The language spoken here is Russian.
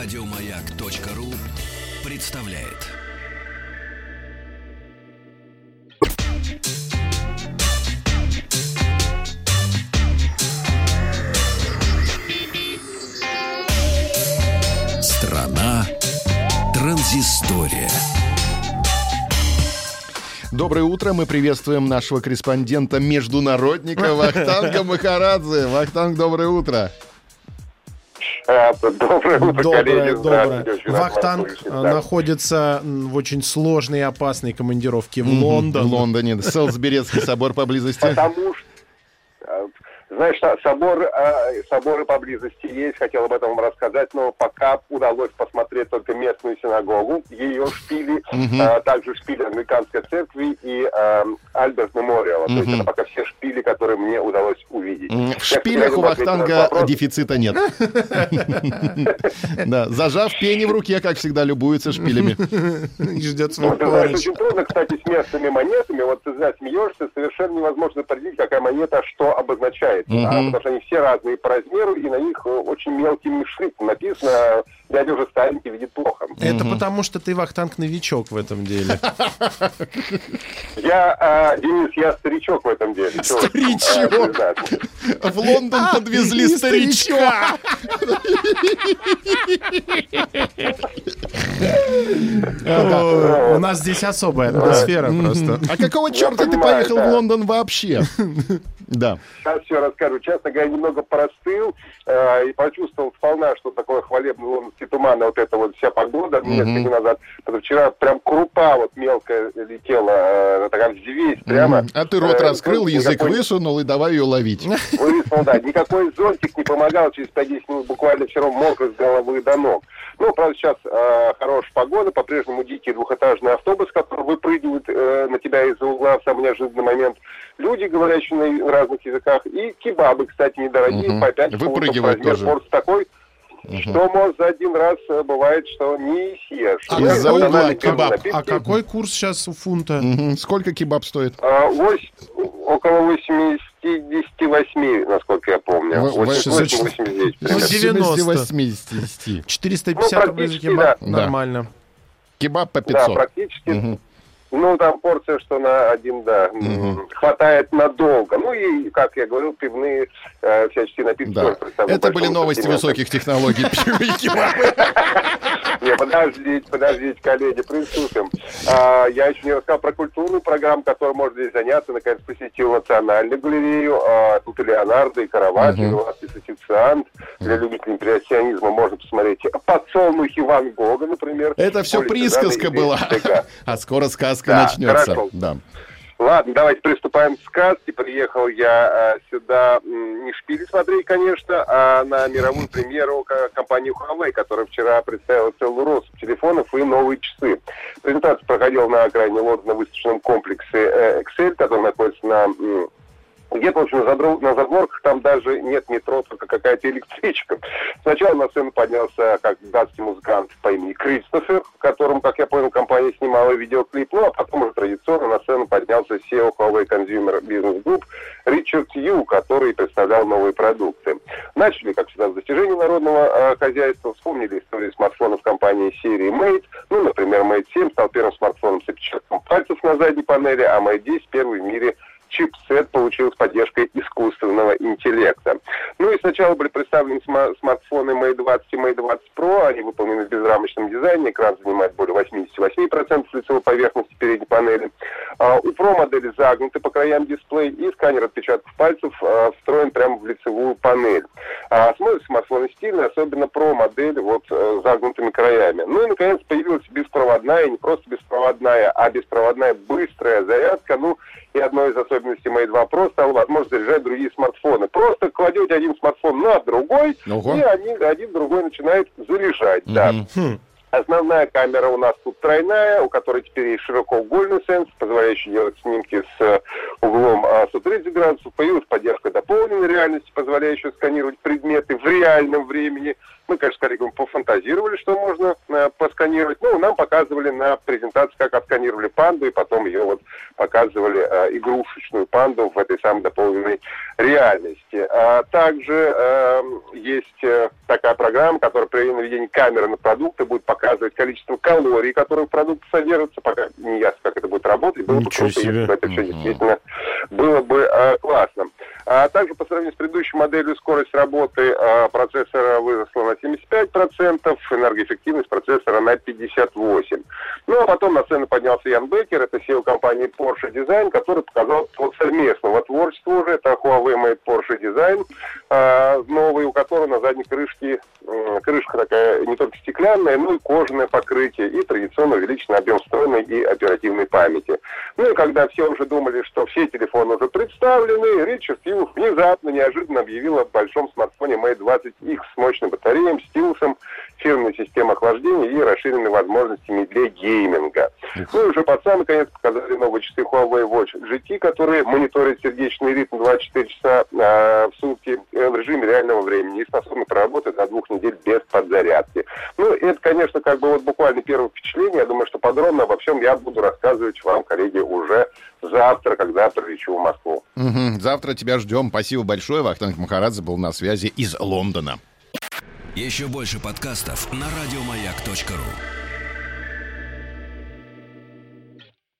Радиомаяк.ру представляет. Страна транзистория. Доброе утро. Мы приветствуем нашего корреспондента-международника Вахтанга Махарадзе. Вахтанг, доброе утро. А, Доброе утро, Доброе, коллеги. доброе. Вахтанг э, да. находится в очень сложной и опасной командировке в Лондон. В Лондоне. Селсберецкий собор поблизости. Потому что, знаешь, со- собор, а, соборы поблизости есть, хотел об этом вам рассказать, но пока удалось посмотреть только местную синагогу, ее шпили, а, также шпили американской церкви и а, Альберт Мемориала. То есть это пока все шпили, которые мне удалось увидеть. Я, В кстати, шпилях у Вахтанга дефицита нет. Да, зажав пени в руке, как всегда, любуется шпилями. И ждет Ну, свой очень трудно, кстати, с местными монетами. Вот ты знаешь, смеешься, совершенно невозможно определить, какая монета что обозначает. Да, потому что они все разные по размеру, и на них э, очень мелким шрифтом написано «Дядя уже старенький, видит плохо». Это потому, что ты, Вахтанг, новичок в этом деле. Я, а, Денис, я старичок в этом деле. Старичок. а. В Лондон подвезли и старичка. О, У нас здесь особая атмосфера просто. А какого черта ты поехал в. Лондон вообще? Да. Сейчас все расскажу. Честно говоря, немного простыл э, и почувствовал сполна, что такое хвалебный лондонский туман, и вот эта вот вся погода несколько дней назад. Потому вчера прям крупа вот мелкая летела, э, такая взвесь прямо. А ты рот Э, раскрыл, язык высунул и давай ее ловить. Высунул, да. Никакой зонтик не помогал. Через 5-10 минут буквально вчера мокро с головы до ног. Ну, правда, сейчас э, хорошая погода, по-прежнему дикий двухэтажный автобус, который выпрыгивает э, на тебя из-за угла в самый неожиданный момент. Люди, говорящие на разных языках. И кебабы, кстати, недорогие, Мгм. по 5 Выпрыгивают тоже. Порт такой, что, может, за один раз э, бывает, что не съешь. А из-за угла кебаб. напитки, А какой курс сейчас у фунта? Мгм. Сколько кебаб стоит? а, вось- около 88, насколько я помню. Вы- вы- 88, 89. Ну, примерно. 90. 80. 450 Ну, рублей за кебаб? да. Нормально. Кебаб по Да, 500. практически. Мгм. Ну, там порция, что на один, да, м, хватает надолго. Ну и, как я говорил, пивные э, всяческие напитки. Да. Это были новости высоких технологий. Не, подождите, подождите, коллеги, приступим. А, я еще не рассказал про культурную программу, которой можно здесь заняться. Наконец посетил Национальную галерею. А, тут и Леонардо, и Караваджо, и Тициан. Для любителей импрессионизма можно посмотреть подсолнухи Ван Гога, например. Это все Улица присказка и была. А скоро сказка Да, начнется. хорошо. Да. Ладно, давайте приступаем к сказке. Приехал я э, сюда не шпили смотреть, конечно, а на мировую премьеру ко- компании Huawei, которая вчера представила целую россыпь телефонов и новые часы. Презентация проходила на окраине Лондона в выставочном комплексе э, Excel, который находится на где-то, в общем, задро- на задворках там даже нет метро, только какая-то электричка. Сначала на сцену поднялся как датский музыкант по имени Кристофер, в котором, как я понял, компания снимала видеоклип, ну, а потом уже традиционно на сцену поднялся SEO Huawei Consumer Business Group Ричард Ю, который представлял новые продукты. Начали, как всегда, с достижений народного э, хозяйства, вспомнили историю смартфонов компании серии Mate. Ну, например, Mate 7 стал первым смартфоном с отпечатком пальцев на задней панели, а Mate 10 первый в мире чипсет получил с поддержкой искусственного интеллекта. Ну и сначала были представлены сма- смартфоны Mate 20 и Mate 20 Pro. Они выполнены в безрамочном дизайне. Экран занимает более 88% лицевой поверхности передней панели. А, у Pro модели загнуты по краям дисплей и сканер отпечатков пальцев а, встроен прямо в лицевую панель. А, смотрятся смартфоны стильно, особенно Pro модель вот э, с загнутыми краями. Ну и, наконец, появилась беспроводная, не просто беспроводная, а беспроводная быстрая зарядка. Ну, и одной из особенностей Mate 2 Pro стала возможность заряжать другие смартфоны. Просто кладете один смартфон на другой, Ого. и один, один другой начинает заряжать. Да. Основная камера у нас тут тройная, у которой теперь есть широкоугольный сенс, позволяющий делать снимки с э, углом а, 130 градусов. Появилась поддержка дополненной реальности, позволяющая сканировать предметы в реальном времени. Мы, конечно, с коллегами пофантазировали, что можно э, посканировать. Ну, нам показывали на презентации, как отсканировали панду, и потом ее вот показывали э, игрушечную панду в этой самой дополненной реальности. А также э, есть э, такая программа, которая при наведении камеры на продукты будет показывать количество калорий, которые в продукте содержатся. Пока не ясно, как это будет работать. Было Ничего бы круто, себе. если бы это все действительно было бы э, классно. А также по сравнению с предыдущей моделью скорость работы э, процессора выросла на 75%, энергоэффективность процессора на 58%. Ну а потом на сцену поднялся Ян Беккер, это SEO компании Porsche Design, который показал плод совместного творчества уже. Это Huawei Mate Porsche Design, э, новый, у которого на задней крышке э, крышка такая не только стеклянная, но и кожаное покрытие, и традиционно увеличенный объем встроенной и оперативной памяти. Ну и когда все уже думали, что все телефоны уже представлены, Ричард Стилус внезапно, неожиданно объявил о большом смартфоне Mate 20X с мощной батареей, стилусом, фирменной системой охлаждения и расширенными возможностями для гейминга. Ну и уже под самый конец показали новые часы Huawei Watch GT, которые мониторят сердечный ритм 24 часа э, в сутки э, в режиме реального времени и способны проработать до двух недель без подзарядки. Ну, это, конечно, как бы вот буквально первое впечатление. Я думаю, что подробно обо всем я буду рассказывать вам, коллеги, уже завтра, когда прилечу в Москву. Мгм. Завтра тебя ждем. Спасибо большое. Вахтанг Махарадзе был на связи из Лондона. Еще больше подкастов на радиомаяк.ру.